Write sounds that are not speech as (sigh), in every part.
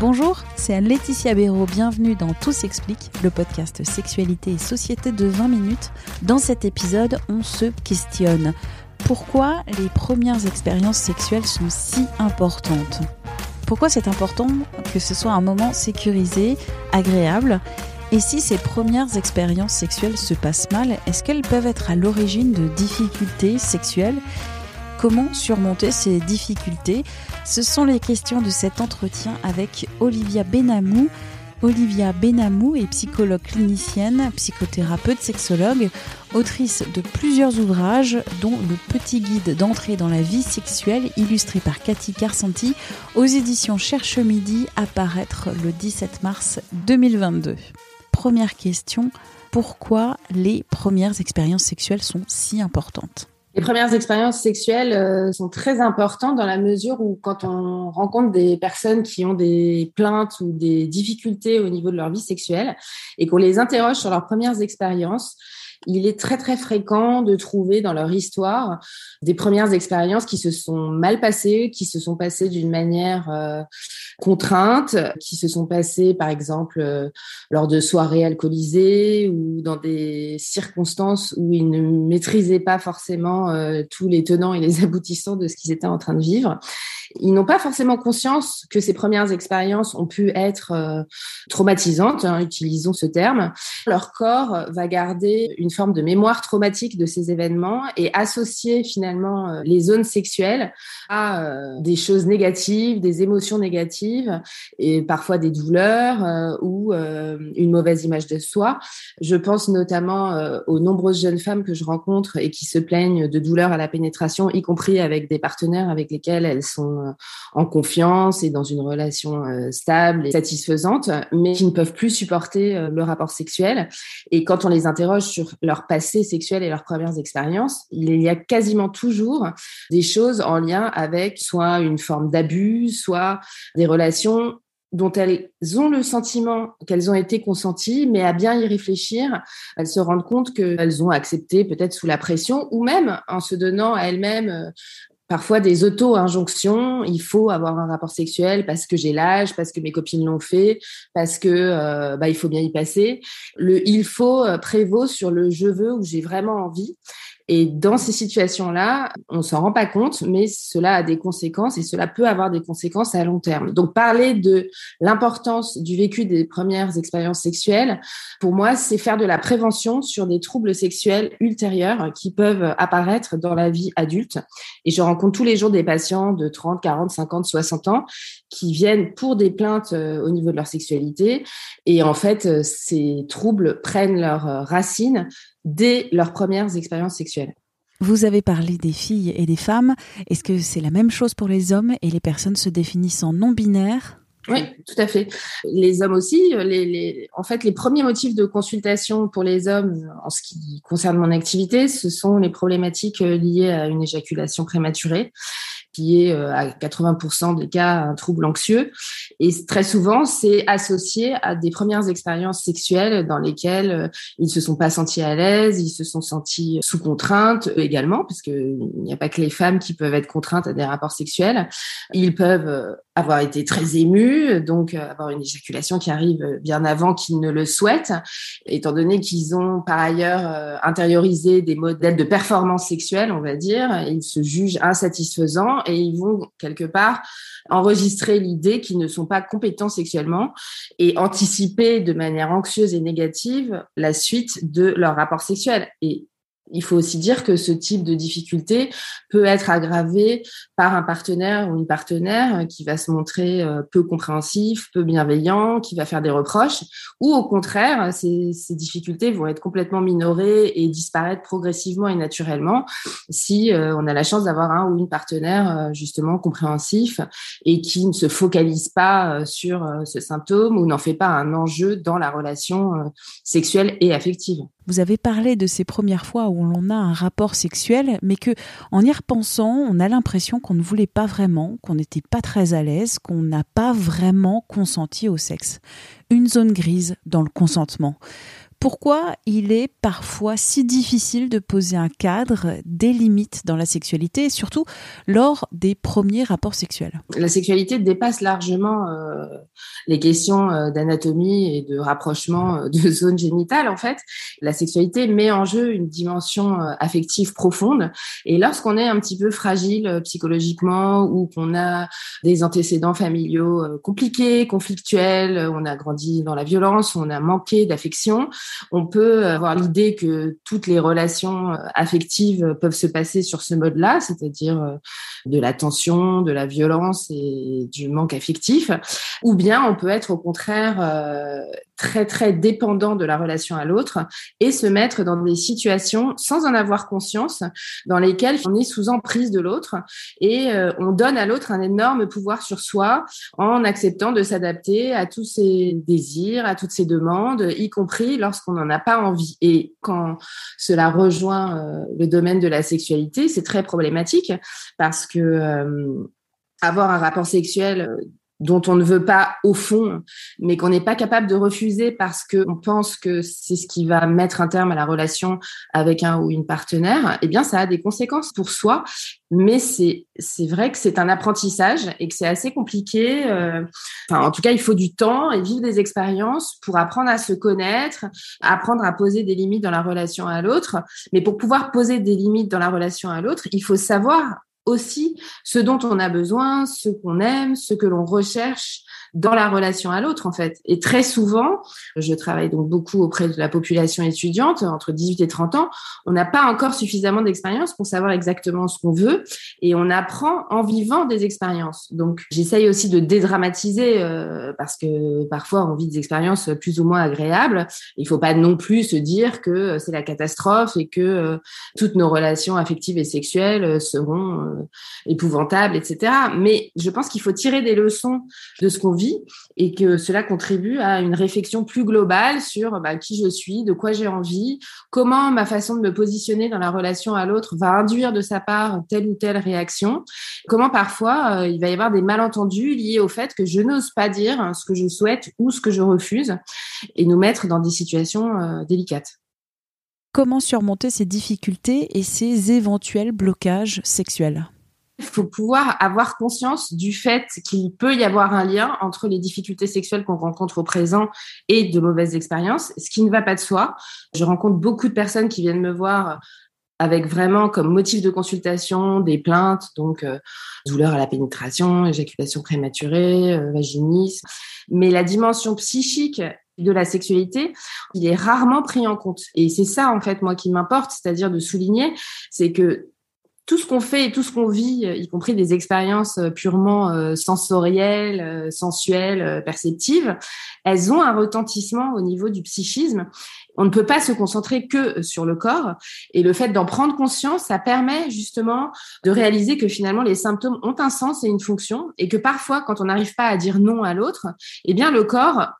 Bonjour, c'est Laetitia Béraud. Bienvenue dans Tout s'explique, le podcast Sexualité et Société de 20 minutes. Dans cet épisode, on se questionne. Pourquoi les premières expériences sexuelles sont si importantes? Pourquoi c'est important que ce soit un moment sécurisé, agréable? Et si ces premières expériences sexuelles se passent mal, est-ce qu'elles peuvent être à l'origine de difficultés sexuelles? Comment surmonter ces difficultés. Ce sont les questions de cet entretien avec Olivia Benamou. Olivia Benamou est psychologue clinicienne, psychothérapeute, sexologue, autrice de plusieurs ouvrages, dont Le petit guide d'entrée dans la vie sexuelle, illustré par Cathy Carsanti, aux éditions Cherche Midi, à paraître le 17 mars 2022 première question, pourquoi les premières expériences sexuelles sont si importantes? Les premières expériences sexuelles euh, sont très importantes dans la mesure où quand on rencontre des personnes qui ont des plaintes ou des difficultés au niveau de leur vie sexuelle et qu'on les interroge sur leurs premières expériences, il est très très fréquent de trouver dans leur histoire des premières expériences qui se sont mal passées, qui se sont passées d'une manière euh, contrainte, qui se sont passées par exemple euh, lors de soirées alcoolisées ou dans des circonstances où ils ne maîtrisaient pas forcément euh, tous les tenants et les aboutissants de ce qu'ils étaient en train de vivre. Ils n'ont pas forcément conscience que ces premières expériences ont pu être traumatisantes, hein, utilisons ce terme. Leur corps va garder une forme de mémoire traumatique de ces événements et associer finalement euh, les zones sexuelles à euh, des choses négatives, des émotions négatives et parfois des douleurs euh, ou une mauvaise image de soi. Je pense notamment aux nombreuses jeunes femmes que je rencontre et qui se plaignent de douleurs à la pénétration, y compris avec des partenaires avec lesquels elles sont en confiance et dans une relation stable et satisfaisante, mais qui ne peuvent plus supporter le rapport sexuel. Et quand on les interroge sur leur passé sexuel et leurs premières expériences, il y a quasiment toujours des choses en lien avec soit une forme d'abus, soit des relations dont elles ont le sentiment qu'elles ont été consenties, mais à bien y réfléchir, elles se rendent compte qu'elles ont accepté peut-être sous la pression ou même en se donnant à elles-mêmes euh, parfois des auto-injonctions. Il faut avoir un rapport sexuel parce que j'ai l'âge, parce que mes copines l'ont fait, parce que euh, bah, il faut bien y passer. Le il faut euh, prévaut sur le je veux ou j'ai vraiment envie. Et dans ces situations-là, on s'en rend pas compte, mais cela a des conséquences et cela peut avoir des conséquences à long terme. Donc, parler de l'importance du vécu des premières expériences sexuelles, pour moi, c'est faire de la prévention sur des troubles sexuels ultérieurs qui peuvent apparaître dans la vie adulte. Et je rencontre tous les jours des patients de 30, 40, 50, 60 ans qui viennent pour des plaintes euh, au niveau de leur sexualité. Et en fait, euh, ces troubles prennent leurs euh, racines dès leurs premières expériences sexuelles. Vous avez parlé des filles et des femmes. Est-ce que c'est la même chose pour les hommes et les personnes se définissant non binaires oui, tout à fait. Les hommes aussi. Les, en fait, les premiers motifs de consultation pour les hommes, en ce qui concerne mon activité, ce sont les problématiques liées à une éjaculation prématurée qui est euh, à 80% des cas un trouble anxieux. Et très souvent, c'est associé à des premières expériences sexuelles dans lesquelles euh, ils se sont pas sentis à l'aise, ils se sont sentis sous contrainte également, parce qu'il n'y a pas que les femmes qui peuvent être contraintes à des rapports sexuels. Ils peuvent euh, avoir été très émus, donc avoir une éjaculation qui arrive bien avant qu'ils ne le souhaitent, étant donné qu'ils ont par ailleurs intériorisé des modèles de performance sexuelle, on va dire, ils se jugent insatisfaisants et ils vont quelque part enregistrer l'idée qu'ils ne sont pas compétents sexuellement et anticiper de manière anxieuse et négative la suite de leur rapport sexuel. Il faut aussi dire que ce type de difficulté peut être aggravé par un partenaire ou une partenaire qui va se montrer euh, peu compréhensif, peu bienveillant, qui va faire des reproches, ou au contraire, ces, ces difficultés vont être complètement minorées et disparaître progressivement et naturellement si euh, on a la chance d'avoir un ou une partenaire euh, justement compréhensif et qui ne se focalise pas sur ce symptôme ou n'en fait pas un enjeu dans la relation sexuelle et affective. Vous avez parlé de ces premières fois où l'on a un rapport sexuel, mais que, en y repensant, on a l'impression qu'on ne voulait pas vraiment, qu'on n'était pas très à l'aise, qu'on n'a pas vraiment consenti au sexe. Une zone grise dans le consentement pourquoi il est parfois si difficile de poser un cadre, des limites dans la sexualité, surtout lors des premiers rapports sexuels? La sexualité dépasse largement euh, les questions euh, d'anatomie et de rapprochement euh, de (laughs) zones génitales. En fait, la sexualité met en jeu une dimension affective profonde. Et lorsqu'on est un petit peu fragile psychologiquement ou qu'on a des antécédents familiaux compliqués, conflictuels, on a grandi dans la violence, on a manqué d'affection, on peut avoir l'idée que toutes les relations euh, affectives peuvent se passer sur ce mode-là, c'est-à-dire euh, de la tension, de la violence et du manque affectif, ou bien on peut être au contraire euh, très très dépendant de la relation à l'autre et se mettre dans des situations sans en avoir conscience dans lesquelles on est sous emprise de l'autre et on donne à l'autre un énorme pouvoir sur soi en acceptant de s'adapter à tous ses désirs, à toutes ses demandes, y compris lorsque qu'on n'en a pas envie. Et quand cela rejoint euh, le domaine de la sexualité, c'est très problématique parce que euh, avoir un rapport sexuel euh, dont on ne veut pas au fond, mais qu'on n'est pas capable de refuser parce qu'on pense que c'est ce qui va mettre un terme à la relation avec un ou une partenaire, eh bien, ça a des conséquences pour soi. Mais c'est vrai que c'est un apprentissage et que c'est assez compliqué. Euh, enfin, en tout cas, il faut du temps et vivre des expériences pour apprendre à se connaître, apprendre à poser des limites dans la relation à l'autre. Mais pour pouvoir poser des limites dans la relation à l'autre, il faut savoir aussi ce dont on a besoin, ce qu'on aime, ce que l'on recherche dans la relation à l'autre en fait. Et très souvent, je travaille donc beaucoup auprès de la population étudiante entre 18 et 30 ans, on n'a pas encore suffisamment d'expérience pour savoir exactement ce qu'on veut et on apprend en vivant des expériences. Donc j'essaye aussi de dédramatiser euh, parce que parfois on vit des expériences plus ou moins agréables. Il faut pas non plus se dire que c'est la catastrophe et que euh, toutes nos relations affectives et sexuelles seront euh, épouvantables, etc. Mais je pense qu'il faut tirer des leçons de ce qu'on vit et que cela contribue à une réflexion plus globale sur bah, qui je suis, de quoi j'ai envie, comment ma façon de me positionner dans la relation à l'autre va induire de sa part telle ou telle réaction, comment parfois euh, il va y avoir des malentendus liés au fait que je n'ose pas dire ce que je souhaite ou ce que je refuse et nous mettre dans des situations euh, délicates. Comment surmonter ces difficultés et ces éventuels blocages sexuels? Il faut pouvoir avoir conscience du fait qu'il peut y avoir un lien entre les difficultés sexuelles qu'on rencontre au présent et de mauvaises expériences, ce qui ne va pas de soi. Je rencontre beaucoup de personnes qui viennent me voir avec vraiment comme motif de consultation des plaintes, donc euh, douleur à la pénétration, éjaculation prématurée, euh, vaginisme. Mais la dimension psychique de la sexualité, il est rarement pris en compte. Et c'est ça, en fait, moi, qui m'importe, c'est-à-dire de souligner, c'est que tout ce qu'on fait et tout ce qu'on vit, euh, y compris des expériences euh, purement euh, sensorielles, sensuelles, perceptives, elles ont un retentissement au niveau du psychisme. On ne peut pas se concentrer que sur le corps. Et le fait d'en prendre conscience, ça permet justement de réaliser que finalement les symptômes ont un sens et une fonction et que parfois, quand on n'arrive pas à dire non à l'autre, eh bien, le corps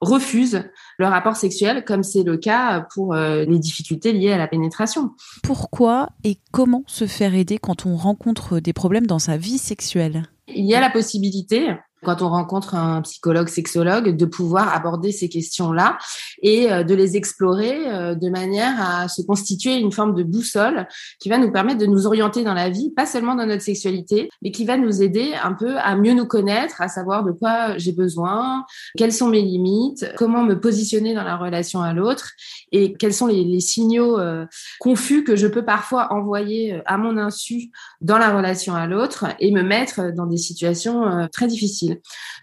refusent le rapport sexuel, comme c'est le cas pour euh, les difficultés liées à la pénétration. Pourquoi et comment se faire aider quand on rencontre des problèmes dans sa vie sexuelle? Il y a la possibilité quand on rencontre un psychologue, sexologue, de pouvoir aborder ces questions-là et euh, de les explorer euh, de manière à se constituer une forme de boussole qui va nous permettre de nous orienter dans la vie, pas seulement dans notre sexualité, mais qui va nous aider un peu à mieux nous connaître, à savoir de quoi j'ai besoin, quelles sont mes limites, comment me positionner dans la relation à l'autre et quels sont les, signaux euh, confus que je peux parfois envoyer à mon insu dans la relation à l'autre et me mettre dans des situations très difficiles.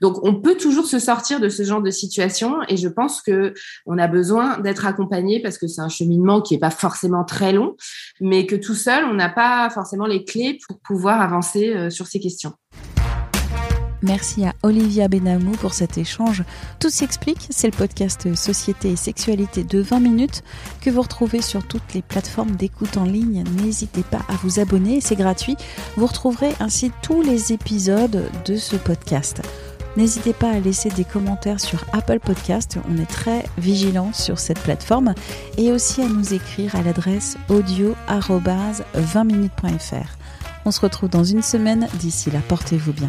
Donc, on peut toujours se sortir de ce genre de situation et je pense que on a besoin d'être accompagné parce que c'est un cheminement qui est pas forcément très long, mais que tout seul, on n'a pas forcément les clés pour pouvoir avancer euh, sur ces questions. Merci à Olivia Benamou pour cet échange. Tout s'explique, c'est le podcast Société et Sexualité de 20 minutes que vous retrouvez sur toutes les plateformes d'écoute en ligne. N'hésitez pas à vous abonner, c'est gratuit. Vous retrouverez ainsi tous les épisodes de ce podcast. N'hésitez pas à laisser des commentaires sur Apple Podcast, on est très vigilant sur cette plateforme, et aussi à nous écrire à l'adresse audio-20minutes.fr. On se retrouve dans une semaine, d'ici là, portez-vous bien.